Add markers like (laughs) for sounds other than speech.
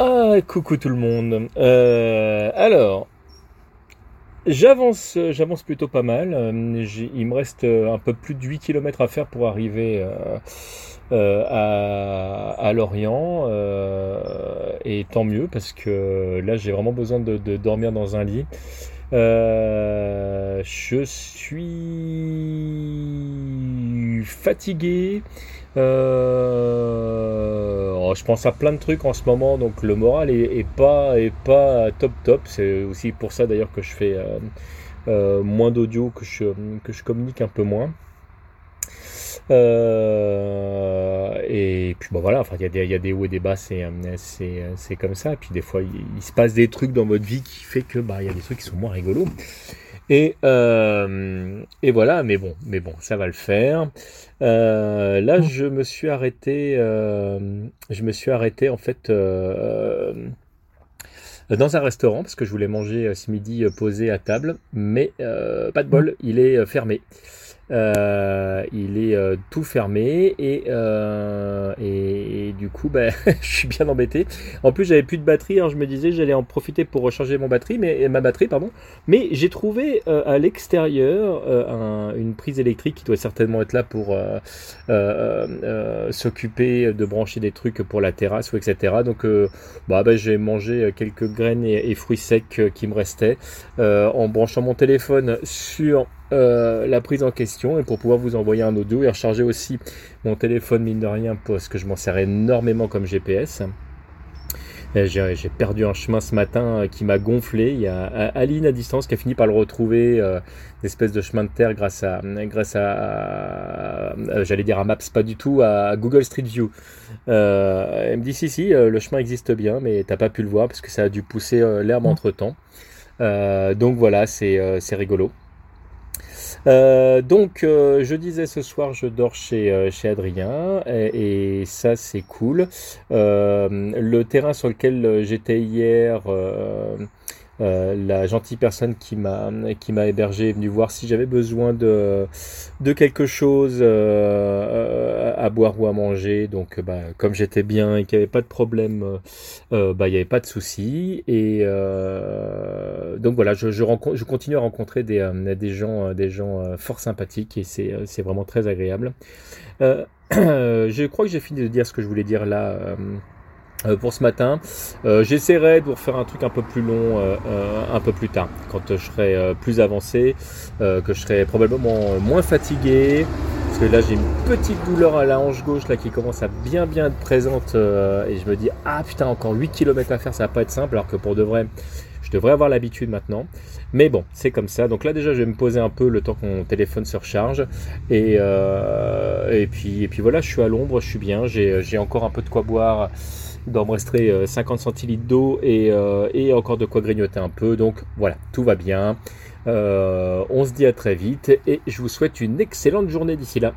Ah, coucou tout le monde. Euh, alors, j'avance, j'avance plutôt pas mal. Euh, il me reste un peu plus de 8 km à faire pour arriver euh, à, Lorient. et tant mieux parce que là, j'ai vraiment besoin de, dormir dans un lit. je suis fatigué. Euh, je pense à plein de trucs en ce moment, donc le moral est, pas, est pas top top. C'est aussi pour ça d'ailleurs que je fais euh, euh, moins d'audio, que je, que je communique un peu moins. et puis bon voilà, enfin il y, y, a des hauts et des bas, c'est comme ça. Et puis des fois il, se passe des trucs dans votre vie qui fait que bah il y a des trucs qui sont moins rigolos. Et, euh, et voilà, mais bon, mais bon, ça va le faire. Euh, là, je me suis arrêté, euh, je me suis arrêté en fait dans un restaurant parce que je voulais manger ce midi posé à table, mais pas de bol, il est fermé. Euh, il est euh, tout fermé et, euh, et, du coup bah, (laughs) je suis bien embêté. En plus j'avais plus de batterie, alors je me disais j'allais en profiter pour recharger mon batterie, mais ma batterie pardon. Mais j'ai trouvé à l'extérieur une prise électrique qui doit certainement être là pour s'occuper de brancher des trucs pour la terrasse ou etc. Donc bah, bah, j'ai mangé quelques graines et, et fruits secs qui me restaient en branchant mon téléphone sur euh, la prise en question et pour pouvoir vous envoyer un audio et recharger aussi mon téléphone mine de rien parce que je m'en sers énormément comme GPS. Euh, j'ai perdu un chemin ce matin euh, qui m'a gonflé. Il y a Aline à distance qui a fini par le retrouver, euh, une espèce de chemin de terre grâce à, grâce à, j'allais dire à Maps, pas du tout, à Google Street View. elle me dit si si, le chemin existe bien, mais t'as pas pu le voir parce que ça a dû pousser l'herbe mmh. entre temps. donc voilà, c'est rigolo. Euh, donc, euh, je disais ce soir, je dors chez, euh, chez Adrien et, ça, c'est cool. le terrain sur lequel j'étais hier, euh, la gentille personne qui m'a qui m'a hébergé est venue voir si j'avais besoin de de quelque chose euh, à boire ou à manger. Donc, bah, comme j'étais bien et qu'il n'y avait pas de problème, euh, bah, il n'y avait pas de souci. Et donc voilà, je, je, rencontre, je continue à rencontrer des, des gens, des gens fort sympathiques et c'est vraiment très agréable. (clears throat) je crois que j'ai fini de dire ce que je voulais dire là. Euh, pour ce matin. Euh, j'essaierai de vous refaire un truc un peu plus long euh, un peu plus tard, quand je serai plus avancé, que je serai probablement moins fatigué. Parce que là j'ai une petite douleur à la hanche gauche là qui commence à bien bien être présente et je me dis ah putain encore 8 km à faire ça va pas être simple alors que pour de vrai je devrais avoir l'habitude maintenant. Mais bon, c'est comme ça. Donc là déjà, je vais me poser un peu le temps que mon téléphone se recharge. Et, et, puis, voilà, je suis à l'ombre, je suis bien. J'ai encore un peu de quoi boire d'en 50 centilitres d'eau et, euh, encore de quoi grignoter un peu. Donc voilà, tout va bien. Euh, on se dit à très vite et je vous souhaite une excellente journée d'ici là.